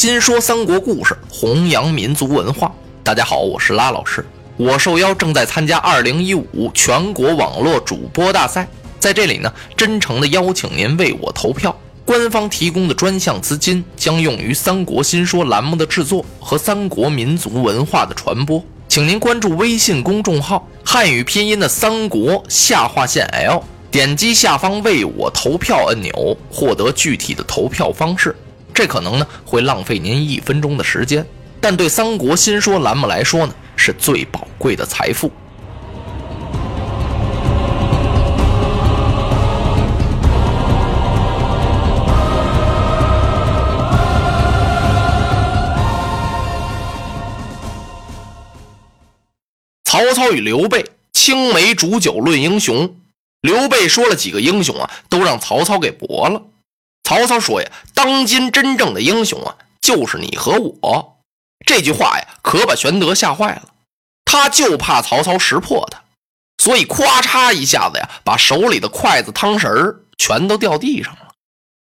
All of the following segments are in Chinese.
新说三国故事，弘扬民族文化。大家好，我是拉老师。我受邀正在参加2015全国网络主播大赛，在这里呢，真诚的邀请您为我投票。官方提供的专项资金将用于《三国新说》栏目的制作和三国民族文化的传播。请您关注微信公众号“汉语拼音的三国下划线 L”，点击下方为我投票按钮，获得具体的投票方式。这可能呢会浪费您一分钟的时间，但对《三国新说》栏目来说呢是最宝贵的财富。曹操与刘备青梅煮酒论英雄，刘备说了几个英雄啊，都让曹操给驳了。曹操说呀：“当今真正的英雄啊，就是你和我。”这句话呀，可把玄德吓坏了。他就怕曹操识破他，所以咵嚓一下子呀，把手里的筷子、汤匙全都掉地上了。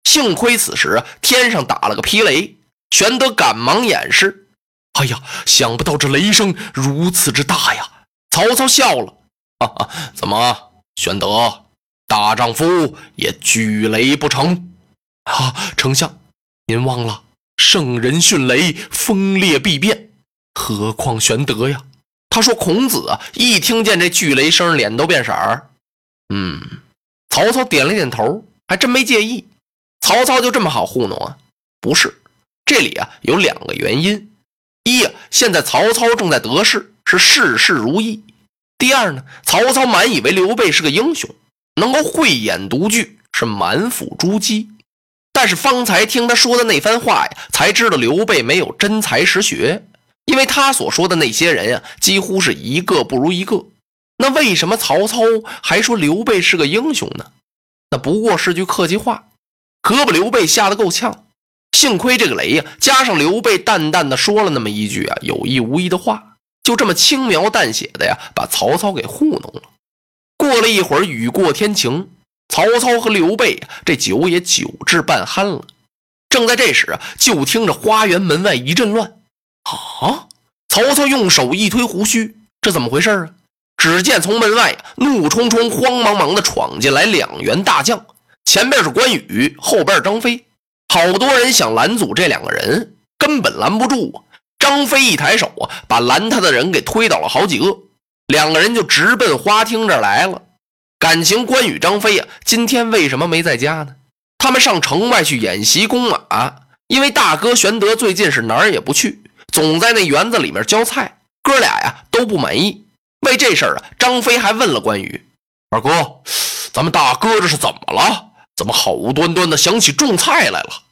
幸亏此时天上打了个霹雷，玄德赶忙掩饰。哎呀，想不到这雷声如此之大呀！曹操笑了：“哈哈，怎么，玄德大丈夫也惧雷不成？”啊，丞相，您忘了圣人迅雷，风烈必变，何况玄德呀？他说：“孔子啊，一听见这巨雷声，脸都变色儿。”嗯，曹操点了点头，还真没介意。曹操就这么好糊弄啊？不是，这里啊有两个原因：一呀，现在曹操正在得势，是事事如意；第二呢，曹操满以为刘备是个英雄，能够慧眼独具，是满腹珠玑。但是方才听他说的那番话呀，才知道刘备没有真才实学，因为他所说的那些人呀，几乎是一个不如一个。那为什么曹操还说刘备是个英雄呢？那不过是句客气话，可把刘备吓得够呛。幸亏这个雷呀，加上刘备淡淡的说了那么一句啊有意无意的话，就这么轻描淡写的呀，把曹操给糊弄了。过了一会儿，雨过天晴。曹操和刘备，这酒也酒至半酣了。正在这时啊，就听着花园门外一阵乱。啊！曹操用手一推胡须，这怎么回事啊？只见从门外怒冲冲、慌忙忙的闯进来两员大将，前边是关羽，后边张飞。好多人想拦阻这两个人，根本拦不住啊！张飞一抬手啊，把拦他的人给推倒了好几个，两个人就直奔花厅这儿来了。感情关羽、张飞呀，今天为什么没在家呢？他们上城外去演习弓马，因为大哥玄德最近是哪儿也不去，总在那园子里面浇菜。哥俩呀都不满意。为这事儿啊，张飞还问了关羽：“二哥，咱们大哥这是怎么了？怎么好端端的想起种菜来了？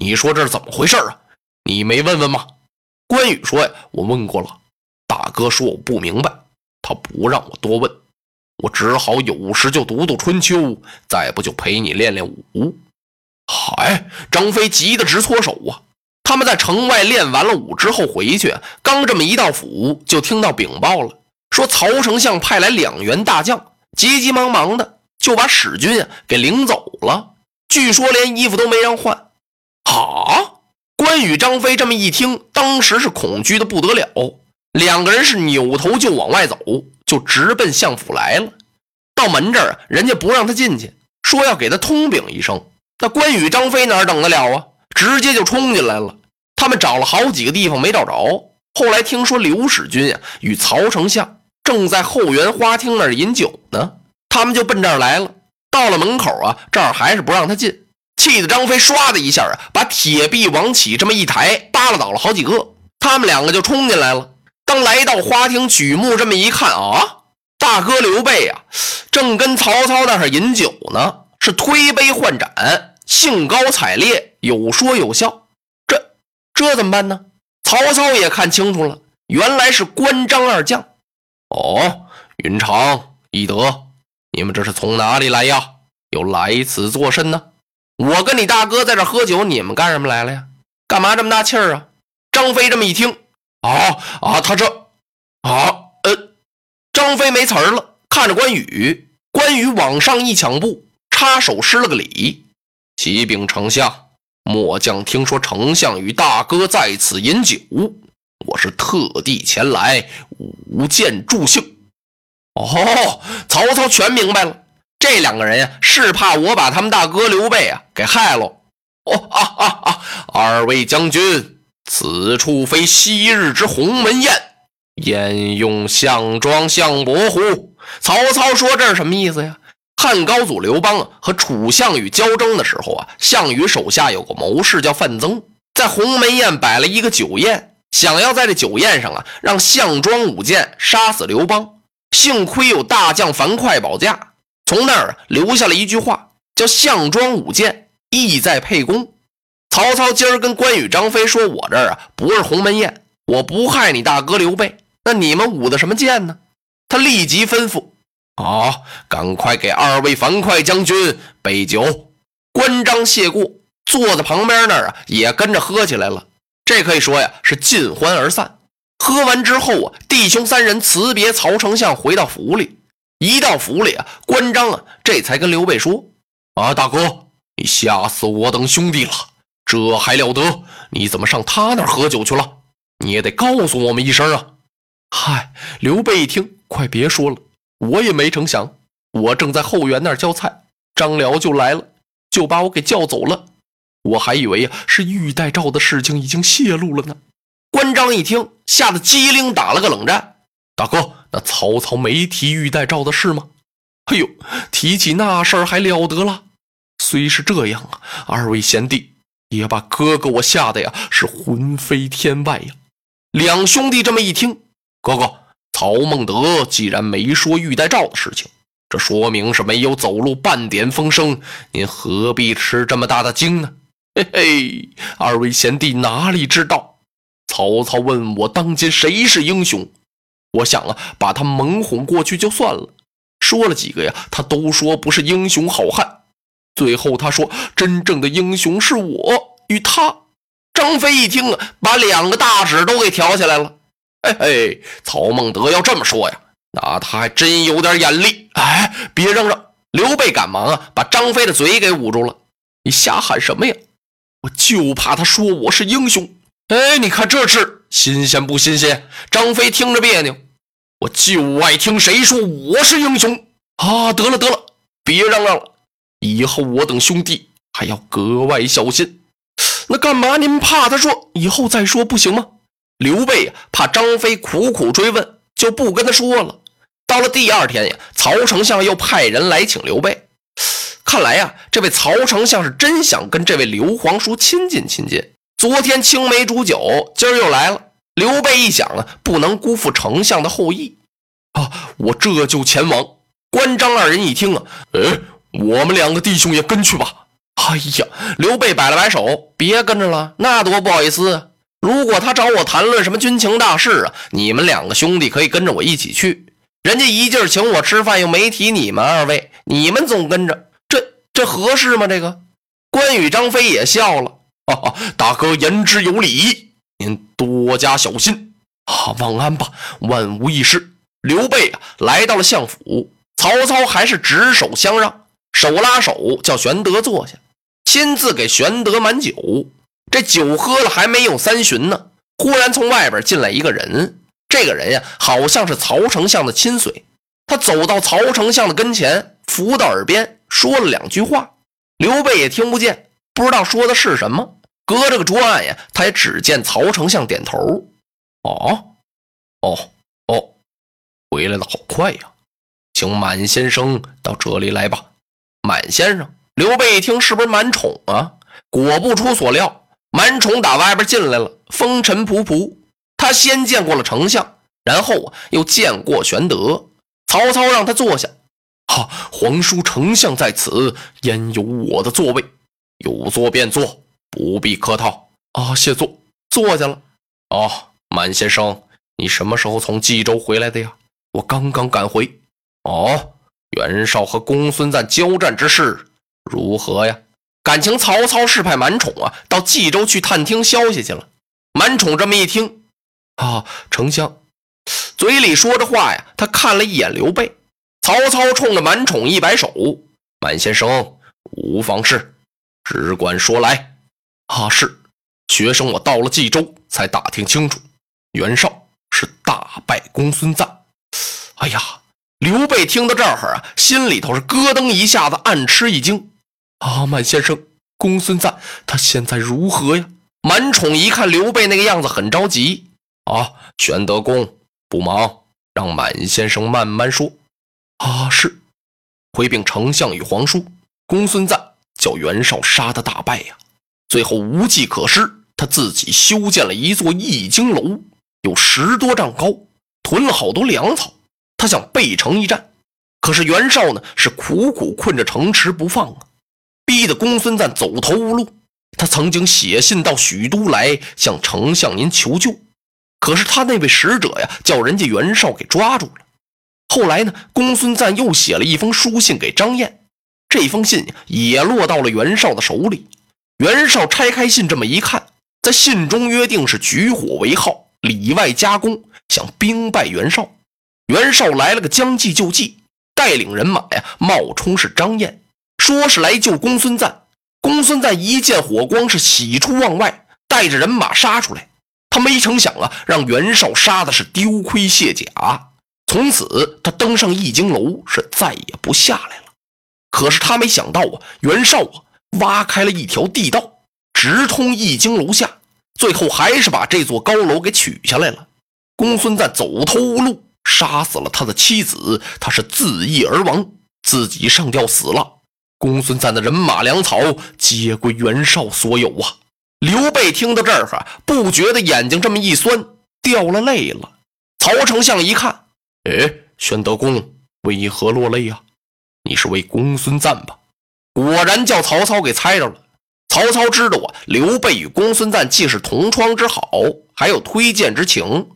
你说这是怎么回事啊？你没问问吗？”关羽说：“呀，我问过了，大哥说我不明白，他不让我多问。”我只好有时就读读春秋，再不就陪你练练武。嗨，张飞急得直搓手啊！他们在城外练完了武之后回去，刚这么一到府，就听到禀报了，说曹丞相派来两员大将，急急忙忙的就把史军啊给领走了。据说连衣服都没让换。啊！关羽、张飞这么一听，当时是恐惧的不得了，两个人是扭头就往外走。就直奔相府来了，到门这儿，人家不让他进去，说要给他通禀一声。那关羽、张飞哪等得了啊？直接就冲进来了。他们找了好几个地方没找着，后来听说刘使君呀与曹丞相正在后园花厅那儿饮酒呢，他们就奔这儿来了。到了门口啊，这儿还是不让他进，气得张飞唰的一下啊，把铁臂往起这么一抬，扒拉倒了好几个。他们两个就冲进来了。当来到花厅举目这么一看啊，大哥刘备啊，正跟曹操那儿饮酒呢，是推杯换盏，兴高采烈，有说有笑。这这怎么办呢？曹操也看清楚了，原来是关张二将。哦，云长、翼德，你们这是从哪里来呀？又来此作甚呢？我跟你大哥在这喝酒，你们干什么来了呀？干嘛这么大气儿啊？张飞这么一听。啊啊！他这啊呃，张飞没词儿了，看着关羽，关羽往上一抢步，插手施了个礼：“启禀丞相，末将听说丞相与大哥在此饮酒，我是特地前来舞剑助兴。哦，曹操全明白了，这两个人呀，是怕我把他们大哥刘备啊给害了。哦啊啊啊！二位将军，此处非昔日之鸿门宴，焉用项庄相伯乎？曹操说这是什么意思呀？汉高祖刘邦和楚项羽交争的时候啊，项羽手下有个谋士叫范增，在鸿门宴摆了一个酒宴，想要在这酒宴上啊让项庄舞剑杀死刘邦。幸亏有大将樊哙保驾，从那儿留下了一句话，叫“项庄舞剑，意在沛公”。曹操今儿跟关羽、张飞说：“我这儿啊不是鸿门宴，我不害你大哥刘备。那你们舞的什么剑呢？”他立即吩咐：“啊，赶快给二位樊哙将军备酒。”关张谢过，坐在旁边那儿啊，也跟着喝起来了。这可以说呀，是尽欢而散。喝完之后啊，弟兄三人辞别曹丞相，回到府里。一到府里啊，关张啊，这才跟刘备说：“啊，大哥，你吓死我等兄弟了，这还了得？你怎么上他那儿喝酒去了？你也得告诉我们一声啊！”嗨，刘备一听，快别说了，我也没成想，我正在后园那儿浇菜，张辽就来了，就把我给叫走了。我还以为呀，是玉带诏的事情已经泄露了呢。关张一听，吓得机灵，打了个冷战。大哥，那曹操没提玉带诏的事吗？哎呦，提起那事儿还了得了。虽是这样啊，二位贤弟也把哥哥我吓得呀是魂飞天外呀。两兄弟这么一听，哥哥曹孟德既然没说玉带诏的事情，这说明是没有走漏半点风声。您何必吃这么大的惊呢？嘿嘿，二位贤弟哪里知道？曹操问我当今谁是英雄，我想啊，把他蒙混过去就算了。说了几个呀，他都说不是英雄好汉。最后他说，真正的英雄是我与他。张飞一听啊，把两个大指都给挑起来了。嘿嘿，曹孟德要这么说呀，那他还真有点眼力。哎，别嚷嚷！刘备赶忙啊，把张飞的嘴给捂住了。你瞎喊什么呀？我就怕他说我是英雄。哎，你看这事新鲜不新鲜？张飞听着别扭，我就爱听谁说我是英雄啊！得了得了，别嚷嚷了，以后我等兄弟还要格外小心。那干嘛您怕他说以后再说不行吗？刘备，怕张飞苦苦追问，就不跟他说了。到了第二天呀，曹丞相又派人来请刘备。看来呀，这位曹丞相是真想跟这位刘皇叔亲近亲近。昨天青梅煮酒，今儿又来了。刘备一想啊，不能辜负丞相的厚意啊，我这就前往。关张二人一听啊，哎，我们两个弟兄也跟去吧。哎呀，刘备摆了摆手，别跟着了，那多不好意思。如果他找我谈论什么军情大事啊，你们两个兄弟可以跟着我一起去。人家一劲儿请我吃饭，又没提你们二位，你们总跟着，这这合适吗？这个关羽、张飞也笑了。哈，大哥言之有理，您多加小心啊！晚安吧，万无一失。刘备啊，来到了相府，曹操还是执手相让，手拉手叫玄德坐下，亲自给玄德满酒。这酒喝了还没有三巡呢，忽然从外边进来一个人，这个人呀，好像是曹丞相的亲随。他走到曹丞相的跟前，伏到耳边说了两句话，刘备也听不见，不知道说的是什么。隔着个桌案呀，他也只见曹丞相点头。哦，哦，哦，回来的好快呀！请满先生到这里来吧。满先生，刘备一听，是不是满宠啊？果不出所料，满宠打外边进来了，风尘仆仆。他先见过了丞相，然后，又见过玄德。曹操让他坐下。哈，皇叔丞相在此，焉有我的座位？有座便坐。不必客套啊，谢坐，坐下了。哦，满先生，你什么时候从冀州回来的呀？我刚刚赶回。哦，袁绍和公孙瓒交战之事如何呀？感情曹操是派满宠啊，到冀州去探听消息去了。满宠这么一听，啊，丞相，嘴里说着话呀，他看了一眼刘备。曹操冲着满宠一摆手：“满先生，无妨事，只管说来。”啊，是学生，我到了冀州才打听清楚，袁绍是大败公孙瓒。哎呀，刘备听到这儿啊，心里头是咯噔一下子，暗吃一惊。啊，满先生，公孙瓒他现在如何呀？满宠一看刘备那个样子，很着急。啊，玄德公不忙，让满先生慢慢说。啊，是，回禀丞相与皇叔，公孙瓒叫袁绍杀的大败呀，最后无计可施，他自己修建了一座易经楼，有十多丈高，囤了好多粮草，他想背城一战。可是袁绍呢，是苦苦困着城池不放啊。逼得公孙瓒走投无路，他曾经写信到许都来向丞相您求救，可是他那位使者呀，叫人家袁绍给抓住了。后来呢，公孙瓒又写了一封书信给张燕，这封信也落到了袁绍的手里。袁绍拆开信，这么一看，在信中约定是举火为号，里外夹攻，想兵败袁绍。袁绍来了个将计就计，带领人马呀，冒充是张燕。说是来救公孙瓒，公孙瓒一见火光是喜出望外，带着人马杀出来。他没成想啊，让袁绍杀的是丢盔卸甲。从此他登上易经楼，是再也不下来了。可是他没想到啊，袁绍啊挖开了一条地道，直通易经楼下，最后还是把这座高楼给取下来了。公孙瓒走投无路，杀死了他的妻子，他是自缢而亡，自己上吊死了。公孙瓒的人马粮草皆归袁绍所有啊！刘备听到这儿哈，不觉得眼睛这么一酸，掉了泪了。曹丞相一看，哎，玄德公为何落泪呀？你是为公孙瓒吧？果然叫曹操给猜着了。曹操知道啊，刘备与公孙瓒既是同窗之好，还有推荐之情。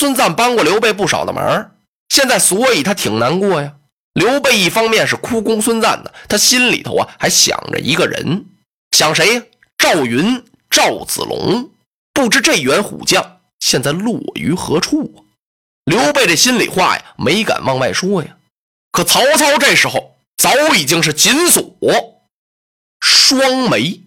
孙瓒帮过刘备不少的忙，现在所以他挺难过呀。刘备一方面是哭公孙瓒的，他心里头啊还想着一个人，想谁呀？赵云、赵子龙，不知这员虎将现在落于何处啊？刘备这心里话呀，没敢往外说呀。可曹操这时候早已经是紧锁双眉。